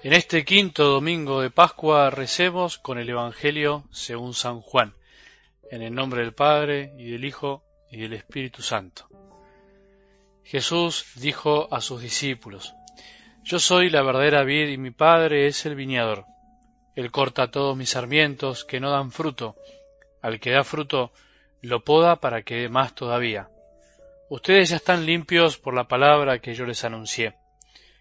En este quinto domingo de Pascua recemos con el Evangelio según San Juan, en el nombre del Padre y del Hijo y del Espíritu Santo. Jesús dijo a sus discípulos, Yo soy la verdadera vid y mi Padre es el viñador. Él corta todos mis sarmientos que no dan fruto. Al que da fruto, lo poda para que dé más todavía. Ustedes ya están limpios por la palabra que yo les anuncié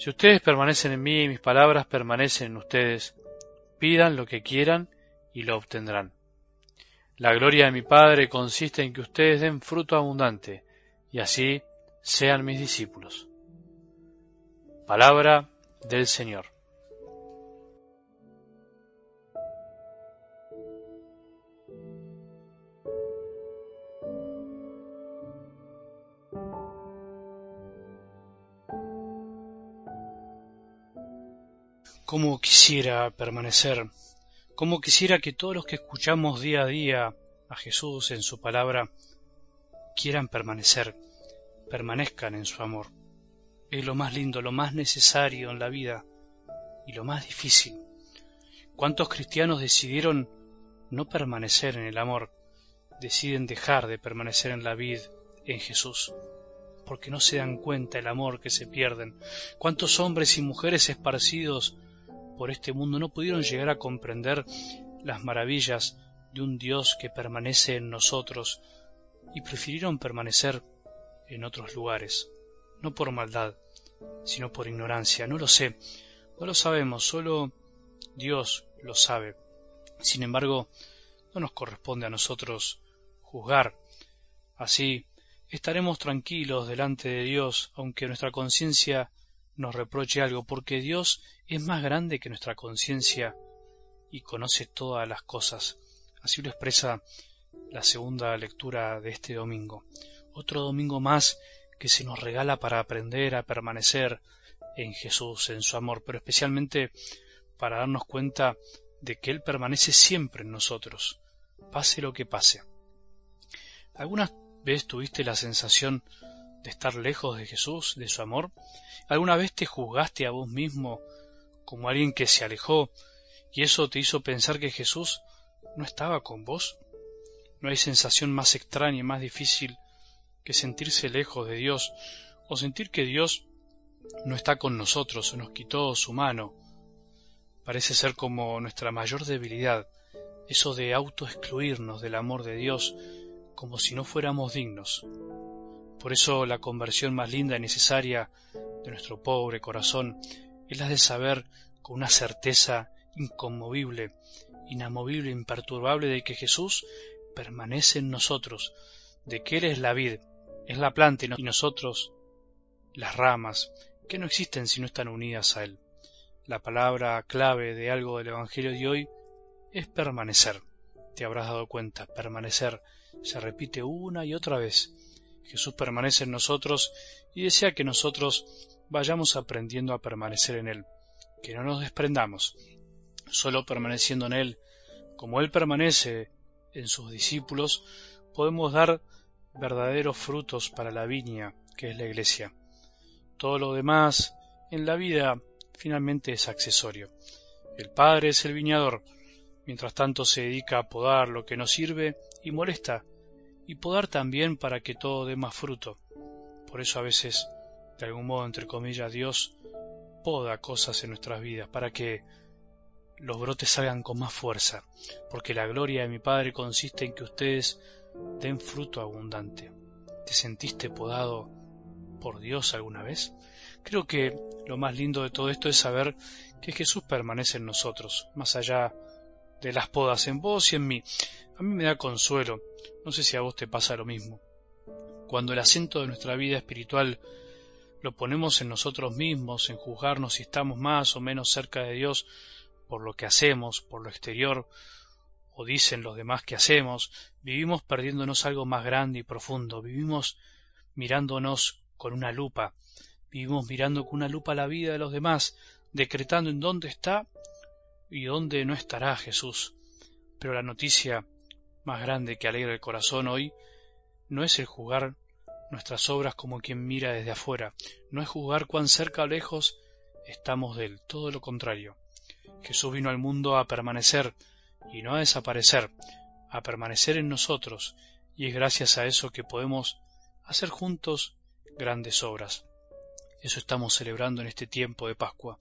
Si ustedes permanecen en mí y mis palabras permanecen en ustedes, pidan lo que quieran y lo obtendrán. La gloria de mi Padre consiste en que ustedes den fruto abundante y así sean mis discípulos. Palabra del Señor. Cómo quisiera permanecer, cómo quisiera que todos los que escuchamos día a día a Jesús en su palabra quieran permanecer, permanezcan en su amor. Es lo más lindo, lo más necesario en la vida y lo más difícil. ¿Cuántos cristianos decidieron no permanecer en el amor? Deciden dejar de permanecer en la vida en Jesús, porque no se dan cuenta el amor que se pierden. ¿Cuántos hombres y mujeres esparcidos por este mundo no pudieron llegar a comprender las maravillas de un Dios que permanece en nosotros y prefirieron permanecer en otros lugares, no por maldad, sino por ignorancia. No lo sé, no lo sabemos, solo Dios lo sabe. Sin embargo, no nos corresponde a nosotros juzgar. Así estaremos tranquilos delante de Dios, aunque nuestra conciencia nos reproche algo, porque Dios es más grande que nuestra conciencia y conoce todas las cosas. Así lo expresa la segunda lectura de este domingo. Otro domingo más que se nos regala para aprender a permanecer en Jesús, en su amor, pero especialmente para darnos cuenta de que Él permanece siempre en nosotros, pase lo que pase. ¿Alguna vez tuviste la sensación de estar lejos de Jesús, de su amor? ¿Alguna vez te juzgaste a vos mismo como alguien que se alejó y eso te hizo pensar que Jesús no estaba con vos? ¿No hay sensación más extraña y más difícil que sentirse lejos de Dios o sentir que Dios no está con nosotros o nos quitó su mano? Parece ser como nuestra mayor debilidad, eso de autoexcluirnos del amor de Dios como si no fuéramos dignos. Por eso la conversión más linda y necesaria de nuestro pobre corazón es la de saber con una certeza inconmovible, inamovible, imperturbable de que Jesús permanece en nosotros, de que Él es la vid, es la planta y nosotros las ramas, que no existen si no están unidas a Él. La palabra clave de algo del Evangelio de hoy es permanecer. Te habrás dado cuenta, permanecer se repite una y otra vez. Jesús permanece en nosotros y desea que nosotros vayamos aprendiendo a permanecer en Él, que no nos desprendamos, solo permaneciendo en Él, como Él permanece en sus discípulos, podemos dar verdaderos frutos para la viña que es la iglesia. Todo lo demás en la vida finalmente es accesorio. El Padre es el viñador, mientras tanto se dedica a podar lo que no sirve y molesta y podar también para que todo dé más fruto. Por eso a veces, de algún modo, entre comillas, Dios poda cosas en nuestras vidas para que los brotes salgan con más fuerza, porque la gloria de mi Padre consiste en que ustedes den fruto abundante. ¿Te sentiste podado por Dios alguna vez? Creo que lo más lindo de todo esto es saber que Jesús permanece en nosotros, más allá de las podas en vos y en mí. A mí me da consuelo, no sé si a vos te pasa lo mismo. Cuando el acento de nuestra vida espiritual lo ponemos en nosotros mismos, en juzgarnos si estamos más o menos cerca de Dios por lo que hacemos, por lo exterior, o dicen los demás que hacemos, vivimos perdiéndonos algo más grande y profundo, vivimos mirándonos con una lupa, vivimos mirando con una lupa la vida de los demás, decretando en dónde está y dónde no estará Jesús. Pero la noticia más grande que alegra el corazón hoy no es el juzgar nuestras obras como quien mira desde afuera, no es juzgar cuán cerca o lejos estamos de él, todo lo contrario. Jesús vino al mundo a permanecer y no a desaparecer, a permanecer en nosotros, y es gracias a eso que podemos hacer juntos grandes obras. Eso estamos celebrando en este tiempo de Pascua.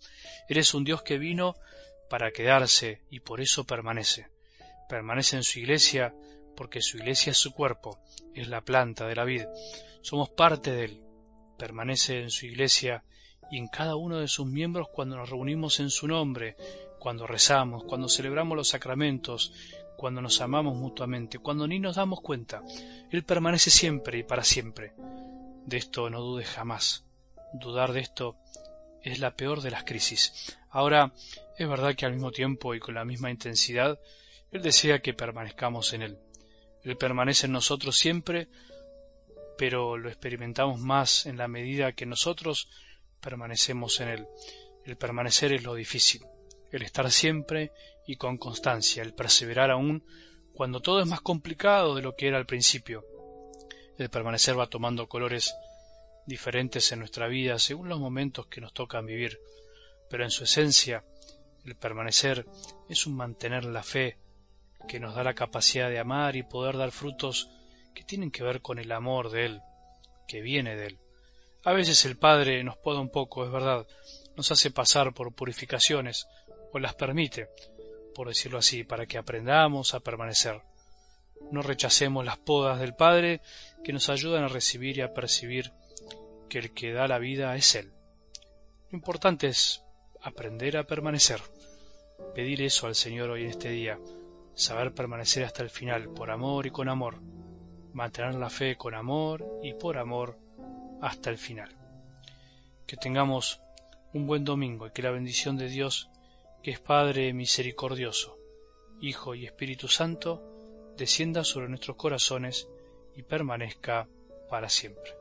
Eres un Dios que vino para quedarse y por eso permanece. Permanece en su iglesia porque su iglesia es su cuerpo, es la planta de la vid. Somos parte de él. Permanece en su iglesia y en cada uno de sus miembros cuando nos reunimos en su nombre, cuando rezamos, cuando celebramos los sacramentos, cuando nos amamos mutuamente, cuando ni nos damos cuenta. Él permanece siempre y para siempre. De esto no dudes jamás. Dudar de esto es la peor de las crisis. Ahora, es verdad que al mismo tiempo y con la misma intensidad, Él desea que permanezcamos en Él. Él permanece en nosotros siempre, pero lo experimentamos más en la medida que nosotros permanecemos en Él. El permanecer es lo difícil, el estar siempre y con constancia, el perseverar aún cuando todo es más complicado de lo que era al principio. El permanecer va tomando colores diferentes en nuestra vida según los momentos que nos tocan vivir, pero en su esencia el permanecer es un mantener la fe que nos da la capacidad de amar y poder dar frutos que tienen que ver con el amor de Él, que viene de Él. A veces el Padre nos poda un poco, es verdad, nos hace pasar por purificaciones, o las permite, por decirlo así, para que aprendamos a permanecer. No rechacemos las podas del Padre que nos ayudan a recibir y a percibir que el que da la vida es Él. Lo importante es aprender a permanecer, pedir eso al Señor hoy en este día, saber permanecer hasta el final, por amor y con amor, mantener la fe con amor y por amor hasta el final. Que tengamos un buen domingo y que la bendición de Dios, que es Padre misericordioso, Hijo y Espíritu Santo, descienda sobre nuestros corazones y permanezca para siempre.